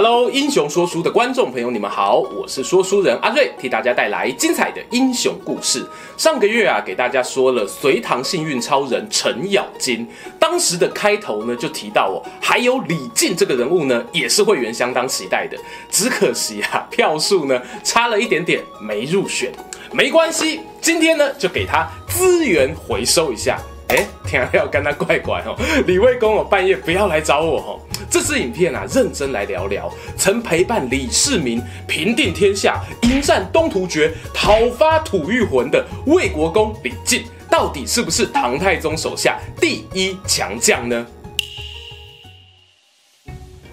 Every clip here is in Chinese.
Hello，英雄说书的观众朋友，你们好，我是说书人阿瑞，替大家带来精彩的英雄故事。上个月啊，给大家说了隋唐幸运超人程咬金，当时的开头呢就提到哦，还有李靖这个人物呢，也是会员相当期待的，只可惜啊，票数呢差了一点点，没入选。没关系，今天呢就给他资源回收一下。哎，天啊，要跟他怪怪哦，李卫公哦，半夜不要来找我哦。这支影片啊，认真来聊聊，曾陪伴李世民平定天下、迎战东突厥、讨伐吐谷浑的魏国公李靖，到底是不是唐太宗手下第一强将呢？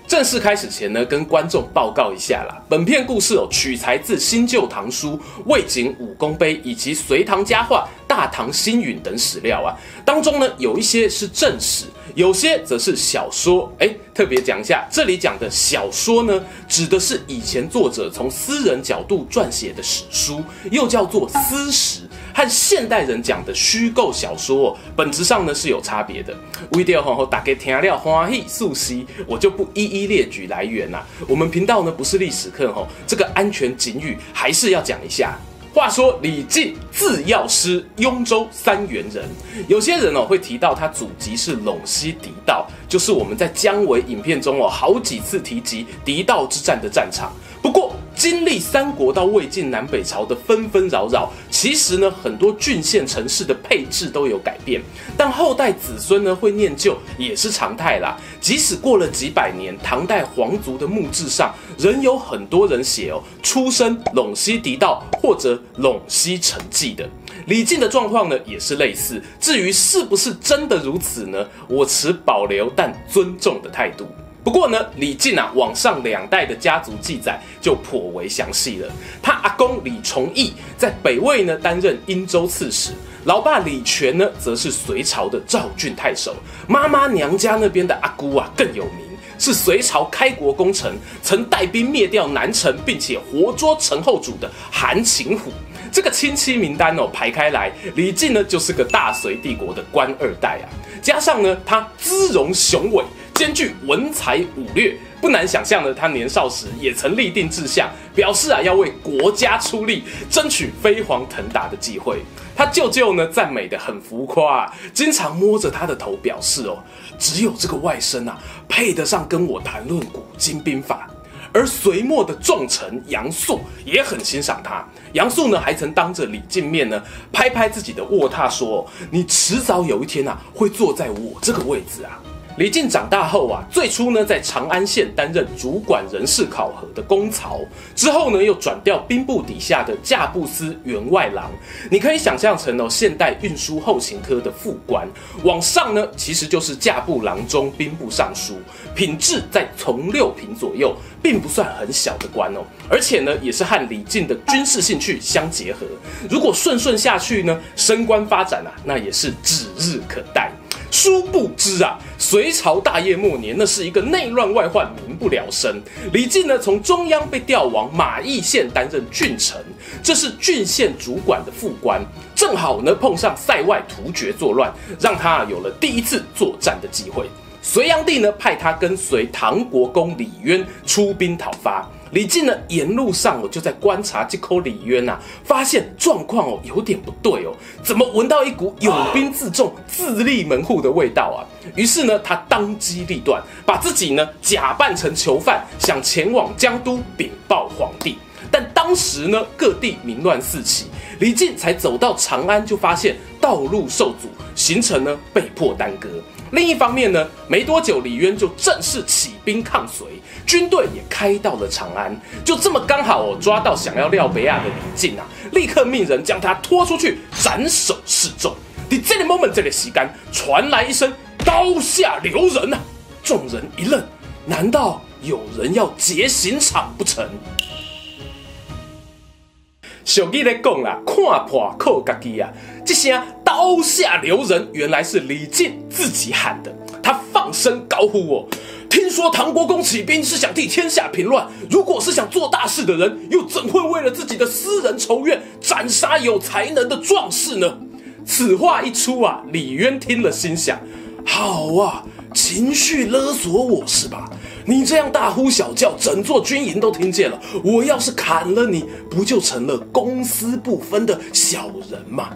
正式开始前呢，跟观众报告一下啦。本片故事哦，取材自新旧唐书、魏景武功碑以及隋唐佳话、大唐星云等史料啊。当中呢，有一些是正史，有些则是小说。哎，特别讲一下，这里讲的小说呢，指的是以前作者从私人角度撰写的史书，又叫做私史。和现代人讲的虚构小说哦，本质上呢是有差别的。为了吼大家听了欢喜素悉，我就不一一列举来源啦。我们频道呢不是历史课吼，这个安全警语还是要讲一下。话说李靖字药师，雍州三原人。有些人哦会提到他祖籍是陇西狄道，就是我们在姜维影片中哦好几次提及狄道之战的战场。不过，经历三国到魏晋南北朝的纷纷扰扰，其实呢，很多郡县城市的配置都有改变，但后代子孙呢会念旧也是常态啦。即使过了几百年，唐代皇族的墓志上仍有很多人写哦，出身陇西狄道或者陇西成纪的。李靖的状况呢也是类似，至于是不是真的如此呢？我持保留但尊重的态度。不过呢，李靖啊，往上两代的家族记载就颇为详细了。他阿公李崇义在北魏呢担任殷州刺史，老爸李全呢则是隋朝的赵郡太守。妈妈娘家那边的阿姑啊更有名，是隋朝开国功臣，曾带兵灭掉南陈，并且活捉陈后主的韩擒虎。这个亲戚名单哦排开来，李靖呢就是个大隋帝国的官二代啊。加上呢他姿容雄伟。兼具文才武略，不难想象的，他年少时也曾立定志向，表示啊要为国家出力，争取飞黄腾达的机会。他舅舅呢赞美的很浮夸啊，经常摸着他的头表示哦，只有这个外甥啊配得上跟我谈论古今兵法。而隋末的重臣杨素也很欣赏他，杨素呢还曾当着李靖面呢拍拍自己的卧榻说：“你迟早有一天啊会坐在我这个位置啊。”李靖长大后啊，最初呢在长安县担任主管人事考核的公曹，之后呢又转调兵部底下的驾步司员外郎。你可以想象成哦，现代运输后勤科的副官。往上呢，其实就是驾部郎中、兵部尚书，品质在从六品左右，并不算很小的官哦。而且呢，也是和李靖的军事兴趣相结合。如果顺顺下去呢，升官发展啊，那也是指日可待。殊不知啊，隋朝大业末年，那是一个内乱外患、民不聊生。李靖呢，从中央被调往马邑县担任郡丞，这是郡县主管的副官，正好呢碰上塞外突厥作乱，让他啊有了第一次作战的机会。隋炀帝呢，派他跟随唐国公李渊出兵讨伐。李靖呢，沿路上哦就在观察这口李渊呐，发现状况哦有点不对哦，怎么闻到一股有兵自重、自立门户的味道啊？于是呢，他当机立断，把自己呢假扮成囚犯，想前往江都禀报皇帝。但当时呢，各地民乱四起，李靖才走到长安，就发现道路受阻，行程呢被迫耽搁。另一方面呢，没多久李渊就正式起兵抗隋，军队也开到了长安。就这么刚好哦，抓到想要廖北亚的李靖啊，立刻命人将他拖出去斩首示众。你这个 moment 这个时间传来一声刀下留人啊，众人一愣，难道有人要劫刑场不成？小弟来讲啦，看破靠家己啊，这声刀下留人原来是李靖自己喊的。他放声高呼：“哦，听说唐国公起兵是想替天下平乱，如果是想做大事的人，又怎会为了自己的私人仇怨斩杀有才能的壮士呢？”此话一出啊，李渊听了心想：“好啊，情绪勒索我是吧？你这样大呼小叫，整座军营都听见了。我要是砍了你，不就成了公私不分的小人吗？”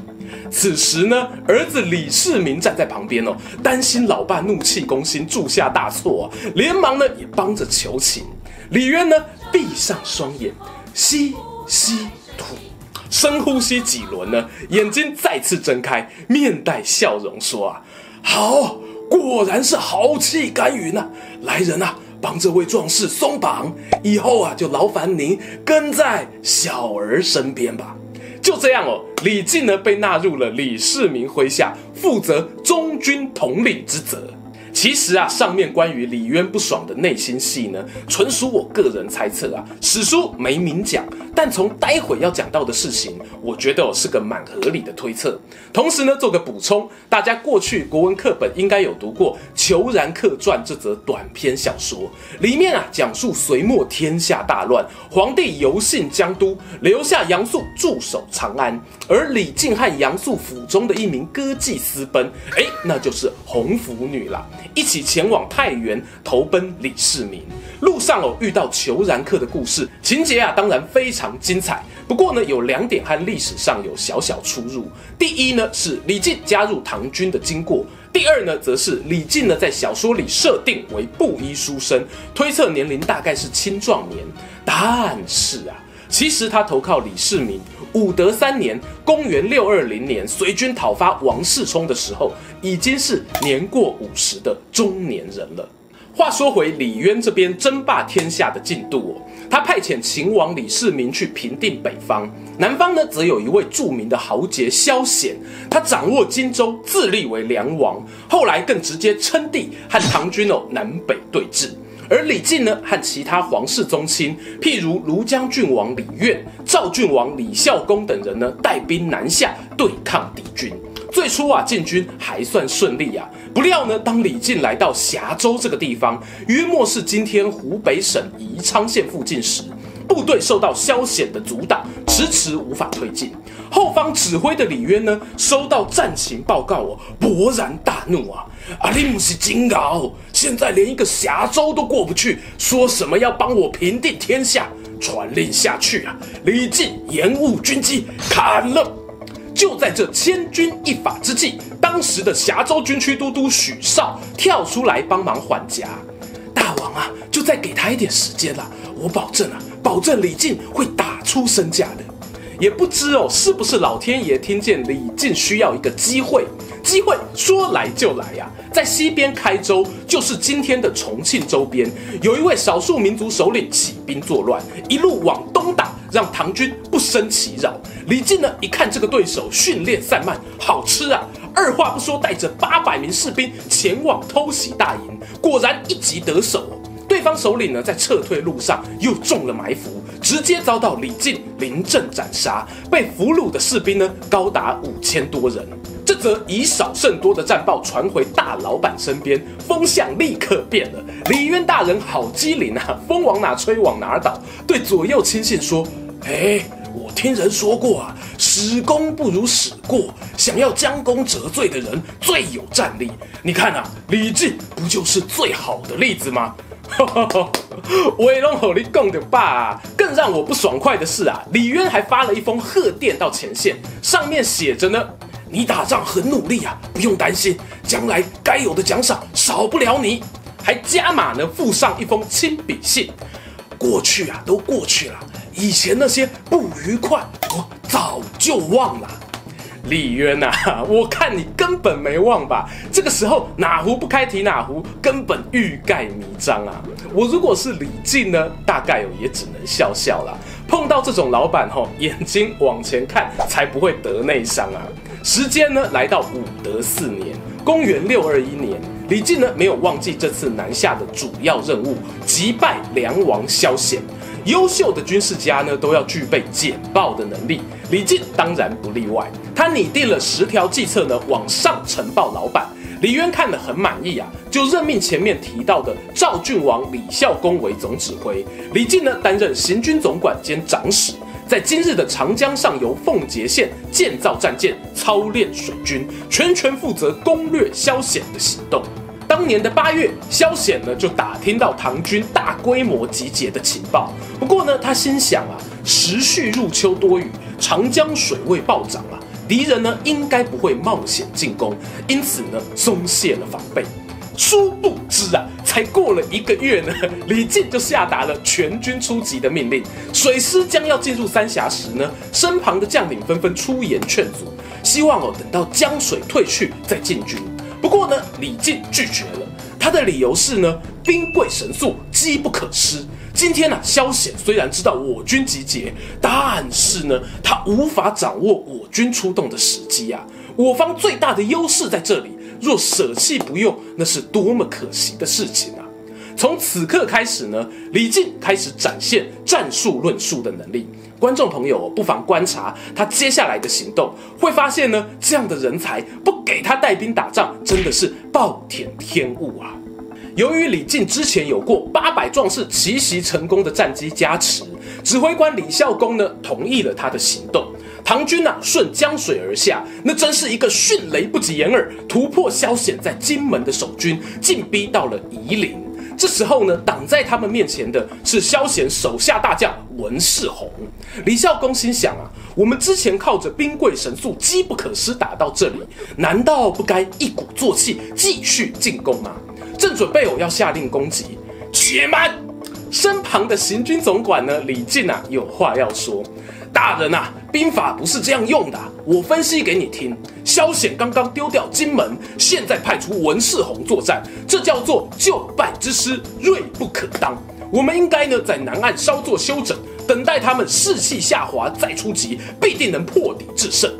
此时呢，儿子李世民站在旁边哦，担心老爸怒气攻心，铸下大错啊，连忙呢也帮着求情。李渊呢，闭上双眼，吸吸吐，深呼吸几轮呢，眼睛再次睁开，面带笑容说啊：“好，果然是豪气干云呐！来人啊，帮这位壮士松绑，以后啊，就劳烦您跟在小儿身边吧。”就这样哦，李靖呢被纳入了李世民麾下，负责中军统领之责。其实啊，上面关于李渊不爽的内心戏呢，纯属我个人猜测啊，史书没明讲。但从待会要讲到的事情，我觉得哦是个蛮合理的推测。同时呢，做个补充，大家过去国文课本应该有读过《虬髯客传》这则短篇小说，里面啊讲述隋末天下大乱，皇帝游幸江都，留下杨素驻守长安，而李靖和杨素府中的一名歌妓私奔，哎，那就是红拂女了。一起前往太原投奔李世民，路上哦遇到裘然客的故事，情节啊当然非常精彩。不过呢，有两点和历史上有小小出入。第一呢是李靖加入唐军的经过，第二呢则是李靖呢在小说里设定为布衣书生，推测年龄大概是青壮年。但是啊，其实他投靠李世民。武德三年，公元六二零年，随军讨伐王世充的时候，已经是年过五十的中年人了。话说回李渊这边争霸天下的进度哦，他派遣秦王李世民去平定北方，南方呢则有一位著名的豪杰萧显，他掌握荆州，自立为梁王，后来更直接称帝，和唐军哦南北对峙。而李靖呢，和其他皇室宗亲，譬如庐江郡王李渊、赵郡王李孝恭等人呢，带兵南下对抗敌军。最初啊，进军还算顺利啊。不料呢，当李靖来到峡州这个地方，约莫是今天湖北省宜昌县附近时，部队受到萧显的阻挡，迟迟无法推进。后方指挥的李渊呢，收到战情报告哦，勃然大怒啊！阿里姆西金鳌，现在连一个峡州都过不去，说什么要帮我平定天下？传令下去啊！李靖延误军机，砍了！就在这千钧一发之际，当时的峡州军区都督许绍跳出来帮忙缓颊。大王啊，就再给他一点时间了，我保证啊。保证李靖会打出身价的，也不知哦，是不是老天爷听见李靖需要一个机会？机会说来就来呀、啊，在西边开州，就是今天的重庆周边，有一位少数民族首领起兵作乱，一路往东打，让唐军不胜其扰。李靖呢，一看这个对手训练散漫，好吃啊，二话不说，带着八百名士兵前往偷袭大营，果然一击得手。对方首领呢，在撤退路上又中了埋伏，直接遭到李靖临阵斩杀。被俘虏的士兵呢，高达五千多人。这则以少胜多的战报传回大老板身边，风向立刻变了。李渊大人好机灵啊，风往哪吹往哪倒。对左右亲信说：“哎，我听人说过啊，使功不如使过，想要将功折罪的人最有战力。你看啊，李靖不就是最好的例子吗？”哈哈哈，威龙吼你讲的吧。更让我不爽快的是啊，李渊还发了一封贺电到前线，上面写着呢：“你打仗很努力啊，不用担心，将来该有的奖赏少不了你。”还加码呢，附上一封亲笔信。过去啊，都过去了，以前那些不愉快，我早就忘了。李渊呐、我看你根本没忘吧？这个时候哪壶不开提哪壶，根本欲盖弥彰啊！我如果是李靖呢，大概也只能笑笑了。碰到这种老板吼，眼睛往前看才不会得内伤啊！时间呢，来到武德四年，公元六二一年，李靖呢没有忘记这次南下的主要任务，击败梁王萧显。优秀的军事家呢，都要具备简报的能力。李靖当然不例外，他拟定了十条计策呢，往上呈报老板。李渊看了很满意啊，就任命前面提到的赵郡王李孝恭为总指挥，李靖呢担任行军总管兼长史，在今日的长江上游奉节县建造战舰、操练水军，全权负责攻略萧显的行动。当年的八月，萧显呢就打听到唐军大规模集结的情报，不过呢他心想啊，时序入秋多雨，长江水位暴涨啊。敌人呢应该不会冒险进攻，因此呢松懈了防备。殊不知啊，才过了一个月呢，李靖就下达了全军出击的命令。水师将要进入三峡时呢，身旁的将领纷纷出言劝阻，希望哦等到江水退去再进军。不过呢，李靖拒绝了，他的理由是呢，兵贵神速，机不可失。今天呢、啊，萧显虽然知道我军集结，但是呢，他无法掌握我军出动的时机啊。我方最大的优势在这里，若舍弃不用，那是多么可惜的事情啊！从此刻开始呢，李靖开始展现战术论述的能力。观众朋友不妨观察他接下来的行动，会发现呢，这样的人才不给他带兵打仗，真的是暴殄天物啊！由于李靖之前有过八百壮士奇袭成功的战机加持，指挥官李孝恭呢同意了他的行动。唐军啊顺江水而下，那真是一个迅雷不及掩耳，突破萧显在金门的守军，进逼到了夷陵。这时候呢，挡在他们面前的是萧贤手下大将文士弘。李孝恭心想啊，我们之前靠着兵贵神速、机不可失打到这里，难道不该一鼓作气继续进攻吗？正准备我要下令攻击，且慢！身旁的行军总管呢，李靖啊，有话要说。大人啊，兵法不是这样用的，我分析给你听。萧显刚刚丢掉金门，现在派出文士弘作战，这叫做就败之师，锐不可当。我们应该呢，在南岸稍作休整，等待他们士气下滑再出击，必定能破敌制胜。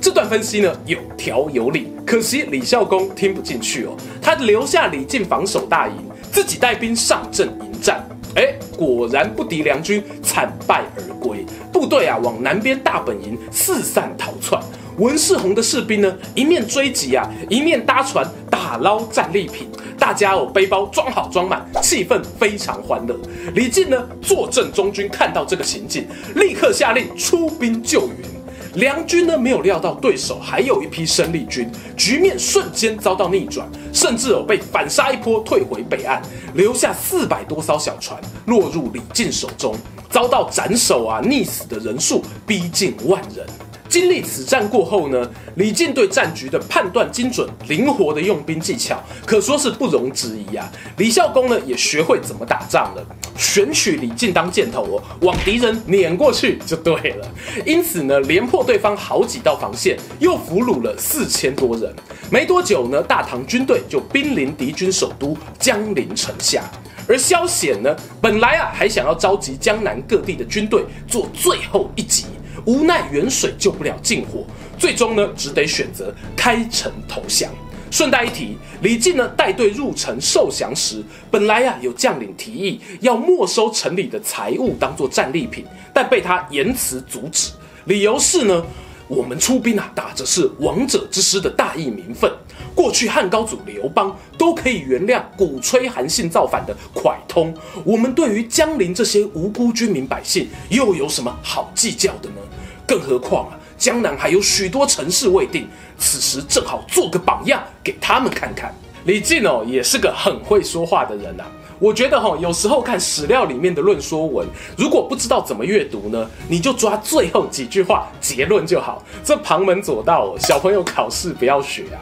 这段分析呢，有条有理，可惜李孝恭听不进去哦，他留下李靖防守大营，自己带兵上阵迎战，哎，果然不敌梁军，惨败而归，部队啊往南边大本营四散逃窜。文世红的士兵呢，一面追击啊，一面搭船打捞战利品，大家哦背包装好装满，气氛非常欢乐。李靖呢坐镇中军，看到这个情景，立刻下令出兵救援。梁军呢没有料到对手还有一批生力军，局面瞬间遭到逆转，甚至有被反杀一波退回北岸，留下四百多艘小船落入李靖手中，遭到斩首啊溺死的人数逼近万人。经历此战过后呢，李靖对战局的判断精准、灵活的用兵技巧，可说是不容置疑啊。李孝恭呢也学会怎么打仗了，选取李靖当箭头哦，往敌人碾过去就对了。因此呢，连破对方好几道防线，又俘虏了四千多人。没多久呢，大唐军队就兵临敌军首都江陵城下。而萧显呢，本来啊还想要召集江南各地的军队做最后一击。无奈远水救不了近火，最终呢只得选择开城投降。顺带一提，李靖呢带队入城受降时，本来呀、啊、有将领提议要没收城里的财物当做战利品，但被他严辞阻止，理由是呢，我们出兵啊打的是王者之师的大义名分，过去汉高祖刘邦都可以原谅鼓吹韩信造反的蒯通，我们对于江陵这些无辜军民百姓又有什么好计较的呢？更何况啊，江南还有许多城市未定，此时正好做个榜样给他们看看。李靖哦，也是个很会说话的人呐、啊。我觉得哈、哦，有时候看史料里面的论说文，如果不知道怎么阅读呢，你就抓最后几句话结论就好。这旁门左道哦，小朋友考试不要学啊。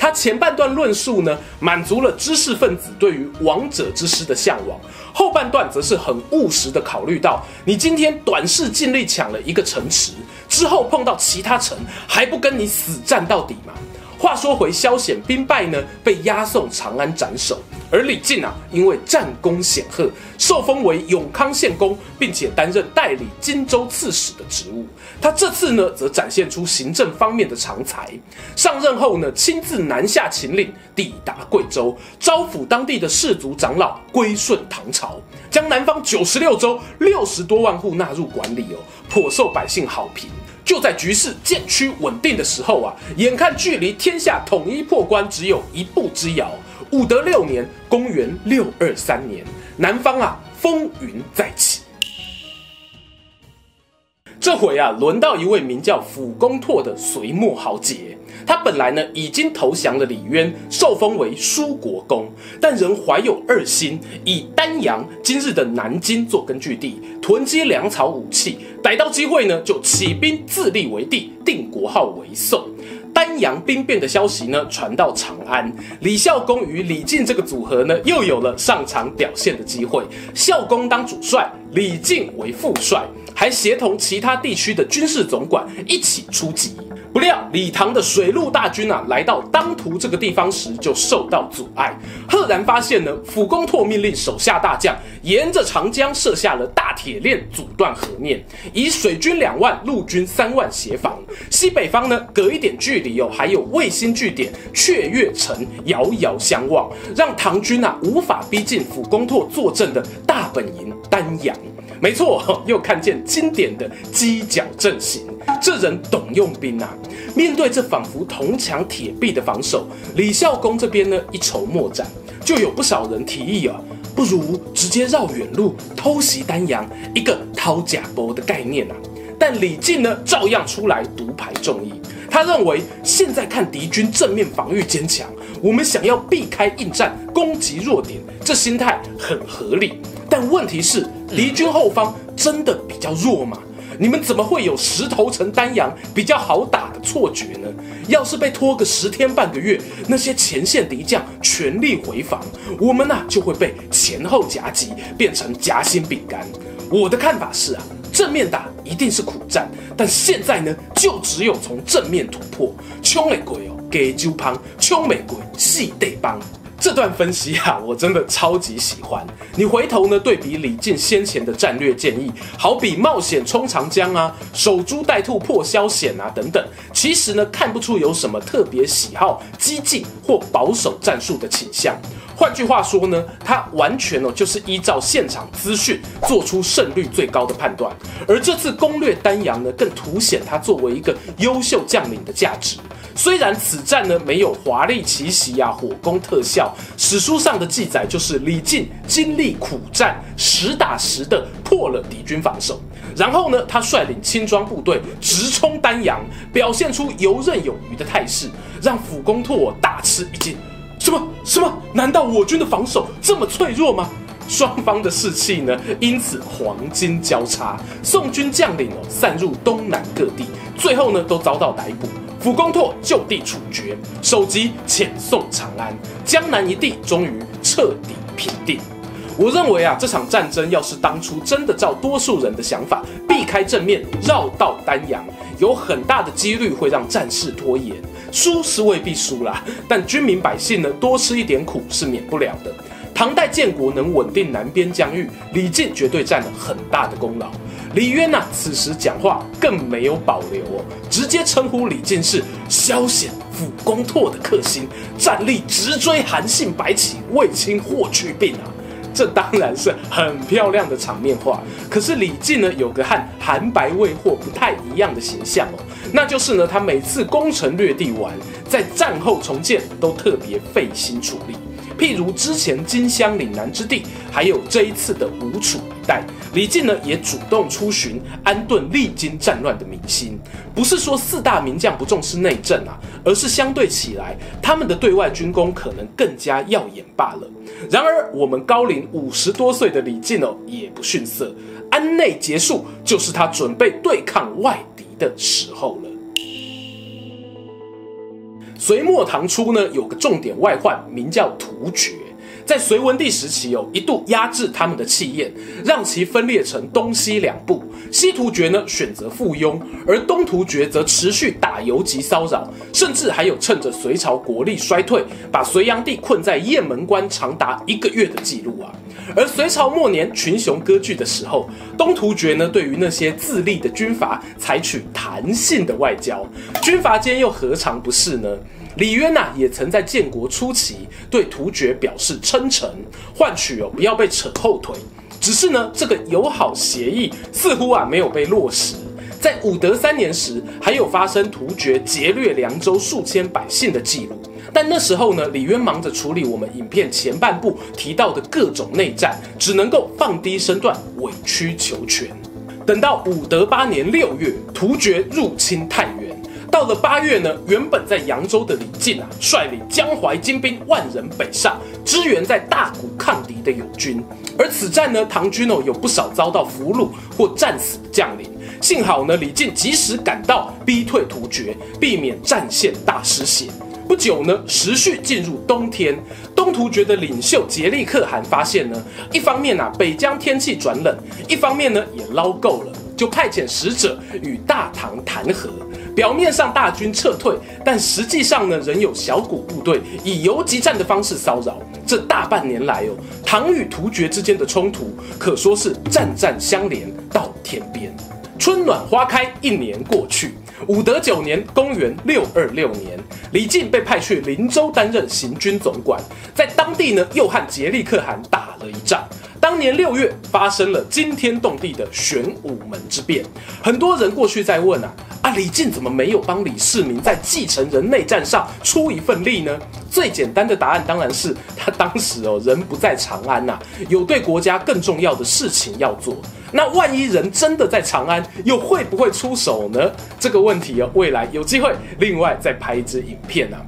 他前半段论述呢，满足了知识分子对于王者之师的向往。后半段则是很务实的考虑到，你今天短视尽力抢了一个城池，之后碰到其他城还不跟你死战到底吗？话说回萧显兵败呢，被押送长安斩首。而李靖啊，因为战功显赫，受封为永康县公，并且担任代理荆州刺史的职务。他这次呢，则展现出行政方面的长才。上任后呢，亲自南下秦岭，抵达贵州，招抚当地的氏族长老归顺唐朝，将南方九十六州六十多万户纳入管理哦，颇受百姓好评。就在局势渐趋稳定的时候啊，眼看距离天下统一破关只有一步之遥。武德六年，公元六二三年，南方啊风云再起。这回啊，轮到一位名叫辅公拓的隋末豪杰。他本来呢已经投降了李渊，受封为舒国公，但仍怀有二心，以丹阳（今日的南京）做根据地，囤积粮草武器，逮到机会呢就起兵自立为帝，定国号为宋。丹阳兵变的消息呢传到长安，李孝恭与李靖这个组合呢又有了上场表现的机会，孝恭当主帅，李靖为副帅。还协同其他地区的军事总管一起出击，不料李唐的水陆大军啊，来到当涂这个地方时就受到阻碍。赫然发现呢，辅公拓命令手下大将沿着长江设下了大铁链，阻断河面，以水军两万、陆军三万协防。西北方呢，隔一点距离哦，还有卫星据点雀跃城遥遥相望，让唐军啊无法逼近辅公拓坐镇的大本营丹阳。没错，又看见经典的犄角阵型，这人懂用兵啊！面对这仿佛铜墙铁壁的防守，李孝恭这边呢一筹莫展，就有不少人提议啊，不如直接绕远路偷袭丹阳，一个掏假包的概念啊！但李靖呢照样出来独排众议，他认为现在看敌军正面防御坚强，我们想要避开应战，攻击弱点，这心态很合理。但问题是，敌军后方真的比较弱吗？你们怎么会有石头城丹阳比较好打的错觉呢？要是被拖个十天半个月，那些前线敌将全力回防，我们呐就会被前后夹击，变成夹心饼干。我的看法是啊，正面打一定是苦战，但现在呢，就只有从正面突破。冲美鬼哦，给猪胖，冲美鬼细得帮。这段分析啊，我真的超级喜欢。你回头呢，对比李靖先前的战略建议，好比冒险冲长江啊，守株待兔破萧险啊等等，其实呢看不出有什么特别喜好激进或保守战术的倾向。换句话说呢，他完全哦就是依照现场资讯做出胜率最高的判断。而这次攻略丹阳呢，更凸显他作为一个优秀将领的价值。虽然此战呢没有华丽奇袭呀、火攻特效，史书上的记载就是李靖经历苦战，实打实的破了敌军防守。然后呢，他率领轻装部队直冲丹阳，表现出游刃有余的态势，让辅公拓大吃一惊。什么什么？难道我军的防守这么脆弱吗？双方的士气呢因此黄金交叉，宋军将领哦散入东南各地，最后呢都遭到逮捕。辅公拓就地处决，首级遣送长安，江南一地终于彻底平定。我认为啊，这场战争要是当初真的照多数人的想法，避开正面，绕道丹阳，有很大的几率会让战事拖延。输是未必输啦，但军民百姓呢，多吃一点苦是免不了的。唐代建国能稳定南边疆域，李靖绝对占了很大的功劳。李渊呐，此时讲话更没有保留哦，直接称呼李靖是萧銑辅公拓的克星，战力直追韩信、白起、卫青、霍去病啊！这当然是很漂亮的场面话。可是李靖呢，有个和韩白卫霍不太一样的形象哦，那就是呢，他每次攻城略地完，在战后重建都特别费心处理。譬如之前荆襄岭南之地，还有这一次的吴楚一带，李靖呢也主动出巡，安顿历经战乱的民心。不是说四大名将不重视内政啊，而是相对起来，他们的对外军功可能更加耀眼罢了。然而，我们高龄五十多岁的李靖哦，也不逊色，安内结束，就是他准备对抗外敌的时候了。隋末唐初呢，有个重点外患，名叫突厥。在隋文帝时期，有一度压制他们的气焰，让其分裂成东西两部。西突厥呢选择附庸，而东突厥则持续打游击骚扰，甚至还有趁着隋朝国力衰退，把隋炀帝困在雁门关长达一个月的记录啊。而隋朝末年群雄割据的时候，东突厥呢对于那些自立的军阀采取弹性的外交，军阀间又何尝不是呢？李渊呐，也曾在建国初期对突厥表示称臣，换取哦不要被扯后腿。只是呢，这个友好协议似乎啊没有被落实。在武德三年时，还有发生突厥劫掠凉州数千百姓的记录。但那时候呢，李渊忙着处理我们影片前半部提到的各种内战，只能够放低身段，委曲求全。等到武德八年六月，突厥入侵太原。到了八月呢，原本在扬州的李靖啊，率领江淮精兵万人北上，支援在大谷抗敌的友军。而此战呢，唐军哦有不少遭到俘虏或战死的将领。幸好呢，李靖及时赶到，逼退突厥，避免战线大失血。不久呢，时序进入冬天，东突厥的领袖杰力可汗发现呢，一方面啊北疆天气转冷，一方面呢也捞够了，就派遣使者与大唐谈和。表面上大军撤退，但实际上呢，仍有小股部队以游击战的方式骚扰。这大半年来哦，唐与突厥之间的冲突可说是战战相连到天边。春暖花开，一年过去，武德九年（公元六二六年），李靖被派去林州担任行军总管，在当地呢，又和杰利可汗打了一仗。当年六月，发生了惊天动地的玄武门之变。很多人过去在问啊。啊，李靖怎么没有帮李世民在继承人内战上出一份力呢？最简单的答案当然是他当时哦人不在长安呐、有对国家更重要的事情要做。那万一人真的在长安，又会不会出手呢？这个问题哦，未来有机会另外再拍一支影片啊。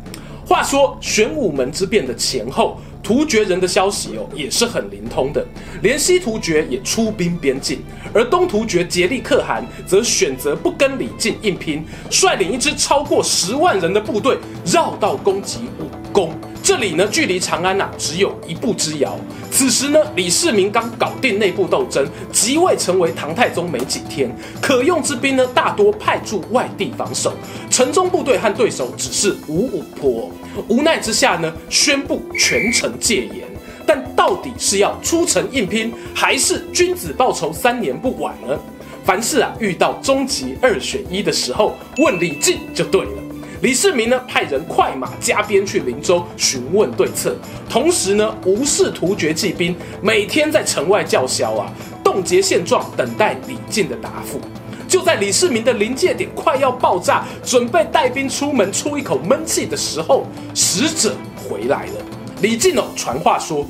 话说玄武门之变的前后。突厥人的消息哦，也是很灵通的，连西突厥也出兵边境，而东突厥竭力可汗则选择不跟李靖硬拼，率领一支超过十万人的部队绕道攻击武功。这里呢，距离长安呐、啊、只有一步之遥。此时呢，李世民刚搞定内部斗争，即位成为唐太宗没几天，可用之兵呢大多派驻外地防守，城中部队和对手只是五五坡。无奈之下呢，宣布全城戒严。但到底是要出城硬拼，还是君子报仇三年不晚呢？凡事啊，遇到终极二选一的时候，问李靖就对了。李世民呢，派人快马加鞭去林州询问对策，同时呢，无视突厥骑兵每天在城外叫嚣啊，冻结现状，等待李靖的答复。就在李世民的临界点快要爆炸，准备带兵出门出一口闷气的时候，使者回来了。李靖哦，传话说：“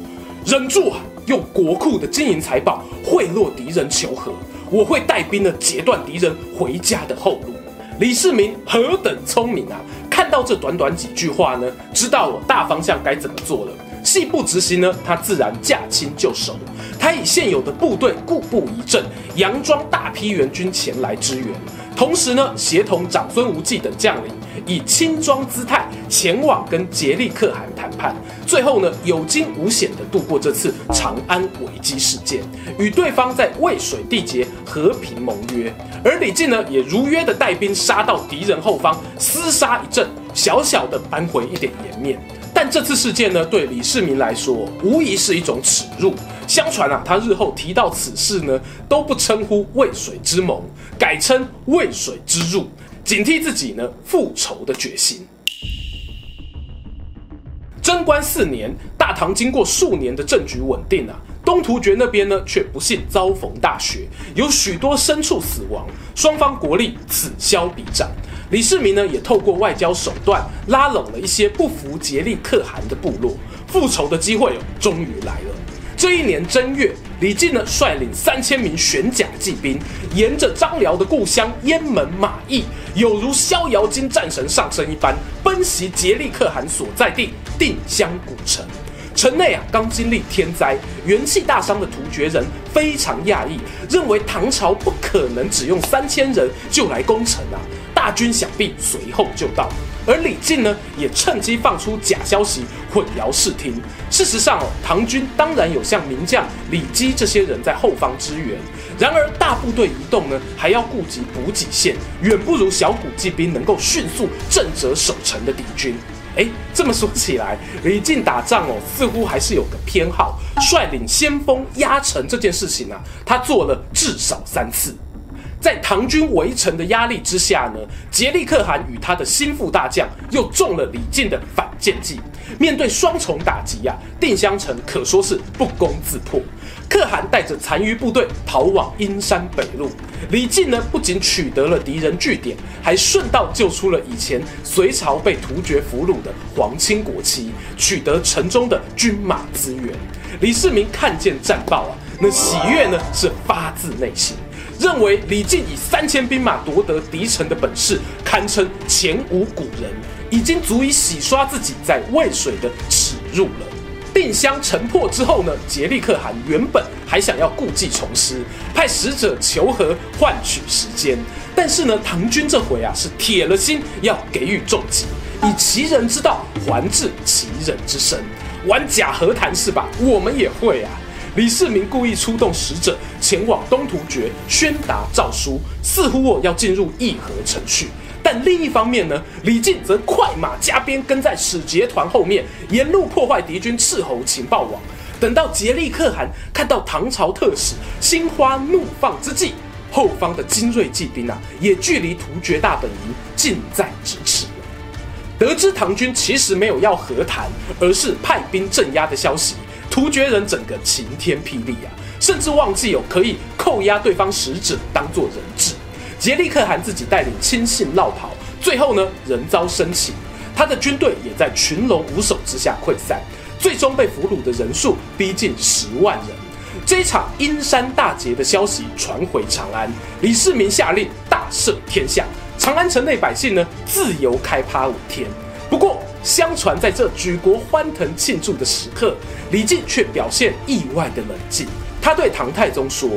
忍住啊，用国库的金银财宝贿赂敌人求和，我会带兵呢截断敌人回家的后路。”李世民何等聪明啊！看到这短短几句话呢，知道我大方向该怎么做了。细部执行呢，他自然驾轻就熟。他以现有的部队固步一阵，佯装大批援军前来支援，同时呢，协同长孙无忌等将领，以轻装姿态前往跟杰利可汗谈判。最后呢，有惊无险地度过这次长安危机事件，与对方在渭水缔结和平盟约。而李靖呢，也如约的带兵杀到敌人后方，厮杀一阵，小小的扳回一点颜面。但这次事件呢，对李世民来说，无疑是一种耻辱。相传啊，他日后提到此事呢，都不称呼渭水之盟，改称渭水之辱，警惕自己呢复仇的决心。贞观四年，大唐经过数年的政局稳定啊，东突厥那边呢却不幸遭逢大雪，有许多牲畜死亡，双方国力此消彼长。李世民呢也透过外交手段拉拢了一些不服竭力可汗的部落，复仇的机会哦终于来了。这一年正月，李靖呢率领三千名玄甲骑兵，沿着张辽的故乡雁门马邑，有如逍遥津战神上身一般，奔袭顉力可汗所在地定襄古城。城内啊刚经历天灾，元气大伤的突厥人非常讶异，认为唐朝不可能只用三千人就来攻城啊，大军想必随后就到。而李靖呢，也趁机放出假消息，混淆视听。事实上哦，唐军当然有像名将李基这些人在后方支援，然而大部队移动呢，还要顾及补给线，远不如小股骑兵能够迅速震慑守城的敌军。哎，这么说起来，李靖打仗哦，似乎还是有个偏好，率领先锋压城这件事情啊，他做了至少三次。在唐军围城的压力之下呢，杰利可汗与他的心腹大将又中了李靖的反间计。面对双重打击呀、啊，定襄城可说是不攻自破。可汗带着残余部队逃往阴山北路，李靖呢不仅取得了敌人据点，还顺道救出了以前隋朝被突厥俘虏的皇亲国戚，取得城中的军马资源。李世民看见战报啊，那喜悦呢是发自内心，认为李靖以三千兵马夺得敌城的本事，堪称前无古人，已经足以洗刷自己在渭水的耻辱了。定襄城破之后呢，杰利可汗原本还想要故技重施，派使者求和换取时间。但是呢，唐军这回啊是铁了心要给予重击，以其人之道还治其人之身，玩假和谈是吧？我们也会啊。李世民故意出动使者前往东突厥宣达诏书，似乎我要进入议和程序。但另一方面呢，李靖则快马加鞭跟在使节团后面，沿路破坏敌军斥候情报网。等到杰利可汗看到唐朝特使心花怒放之际，后方的精锐骑兵啊，也距离突厥大本营近在咫尺。得知唐军其实没有要和谈，而是派兵镇压的消息，突厥人整个晴天霹雳啊，甚至忘记有可以扣押对方使者当做人质。杰利可汗自己带领亲信落跑，最后呢，人遭生擒，他的军队也在群龙无首之下溃散，最终被俘虏的人数逼近十万人。这一场阴山大捷的消息传回长安，李世民下令大赦天下，长安城内百姓呢自由开趴五天。不过，相传在这举国欢腾庆祝的时刻，李靖却表现意外的冷静。他对唐太宗说：“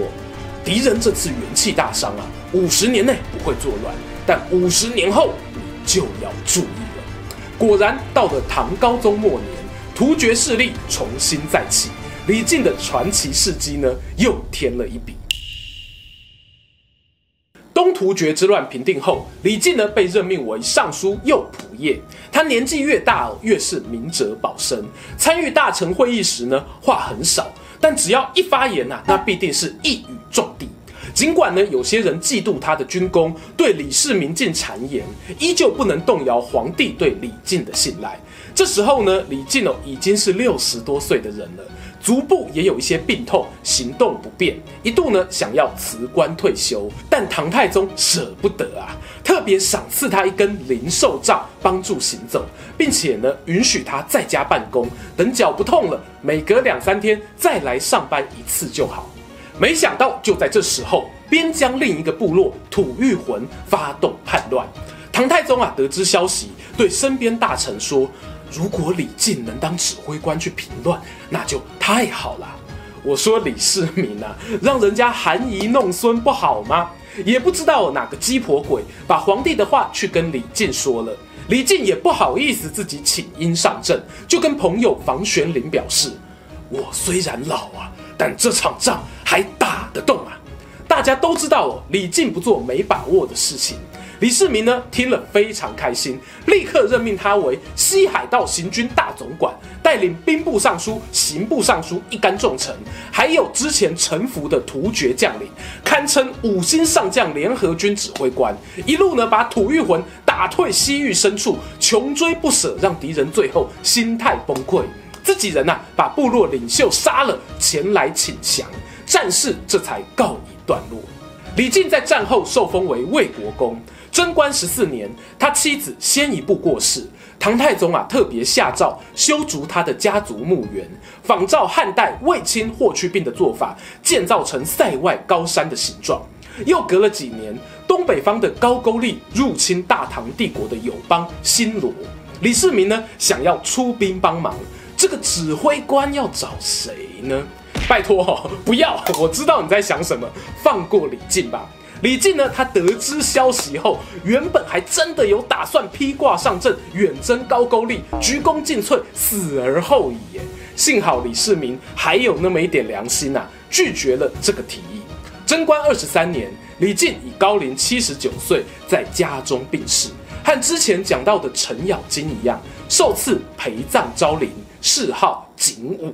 敌人这次元气大伤啊。”五十年内不会作乱，但五十年后你就要注意了。果然，到了唐高宗末年，突厥势力重新再起，李靖的传奇事迹呢又添了一笔。突厥之乱平定后，李靖呢被任命为尚书右仆射。他年纪越大，越是明哲保身。参与大臣会议时呢，话很少，但只要一发言呐，那必定是一语中的。尽管呢，有些人嫉妒他的军功，对李世民进谗言，依旧不能动摇皇帝对李靖的信赖。这时候呢，李靖哦已经是六十多岁的人了，足部也有一些病痛，行动不便，一度呢想要辞官退休，但唐太宗舍不得啊，特别赏赐他一根灵兽杖，帮助行走，并且呢允许他在家办公，等脚不痛了，每隔两三天再来上班一次就好。没想到，就在这时候，边疆另一个部落吐谷浑发动叛乱。唐太宗啊，得知消息，对身边大臣说：“如果李靖能当指挥官去平乱，那就太好了。”我说李世民啊，让人家含饴弄孙不好吗？也不知道哪个鸡婆鬼把皇帝的话去跟李靖说了。李靖也不好意思自己请缨上阵，就跟朋友房玄龄表示：“我虽然老啊。”但这场仗还打得动啊！大家都知道，李靖不做没把握的事情。李世民呢，听了非常开心，立刻任命他为西海道行军大总管，带领兵部尚书、刑部尚书一干重臣，还有之前臣服的突厥将领，堪称五星上将联合军指挥官。一路呢，把吐谷浑打退西域深处，穷追不舍，让敌人最后心态崩溃。自己人呐、啊，把部落领袖杀了，前来请降，战事这才告一段落。李靖在战后受封为魏国公，贞观十四年，他妻子先一步过世，唐太宗啊特别下诏修筑他的家族墓园，仿照汉代卫青霍去病的做法，建造成塞外高山的形状。又隔了几年，东北方的高句丽入侵大唐帝国的友邦新罗，李世民呢想要出兵帮忙。这个指挥官要找谁呢？拜托哦，不要！我知道你在想什么，放过李靖吧。李靖呢，他得知消息后，原本还真的有打算披挂上阵，远征高句丽，鞠躬尽瘁，死而后已。耶，幸好李世民还有那么一点良心呐、拒绝了这个提议。贞观二十三年，李靖以高龄七十九岁在家中病逝，和之前讲到的程咬金一样，受赐陪葬昭陵。谥号景武。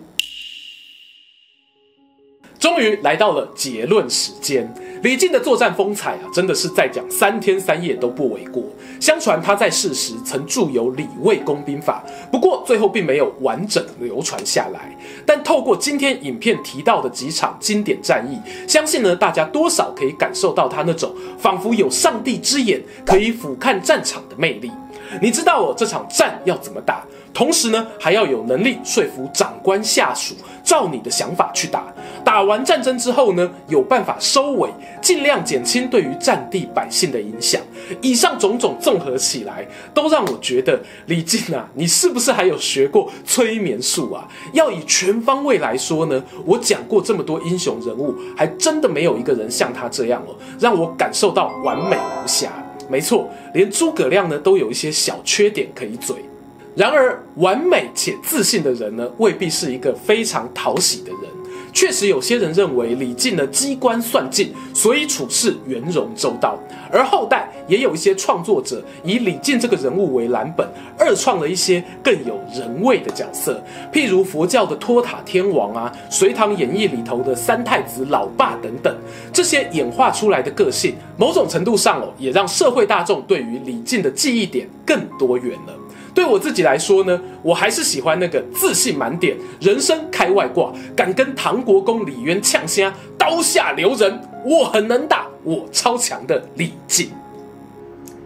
终于来到了结论时间。李靖的作战风采啊，真的是再讲三天三夜都不为过。相传他在世时曾著有《李卫公兵法》，不过最后并没有完整流传下来。但透过今天影片提到的几场经典战役，相信呢大家多少可以感受到他那种仿佛有上帝之眼可以俯瞰战场的魅力。你知道哦，这场战要怎么打？同时呢，还要有能力说服长官下属，照你的想法去打。打完战争之后呢，有办法收尾，尽量减轻对于战地百姓的影响。以上种种综合起来，都让我觉得李靖啊，你是不是还有学过催眠术啊？要以全方位来说呢，我讲过这么多英雄人物，还真的没有一个人像他这样哦，让我感受到完美无瑕。没错，连诸葛亮呢都有一些小缺点可以嘴。然而，完美且自信的人呢，未必是一个非常讨喜的人。确实，有些人认为李靖呢机关算尽，所以处事圆融周到。而后代也有一些创作者以李靖这个人物为蓝本，二创了一些更有人味的角色，譬如佛教的托塔天王啊，《隋唐演义》里头的三太子老爸等等。这些演化出来的个性，某种程度上哦，也让社会大众对于李靖的记忆点更多元了。对我自己来说呢，我还是喜欢那个自信满点、人生开外挂、敢跟唐国公李渊呛虾、刀下留人、我很能打、我超强的李靖。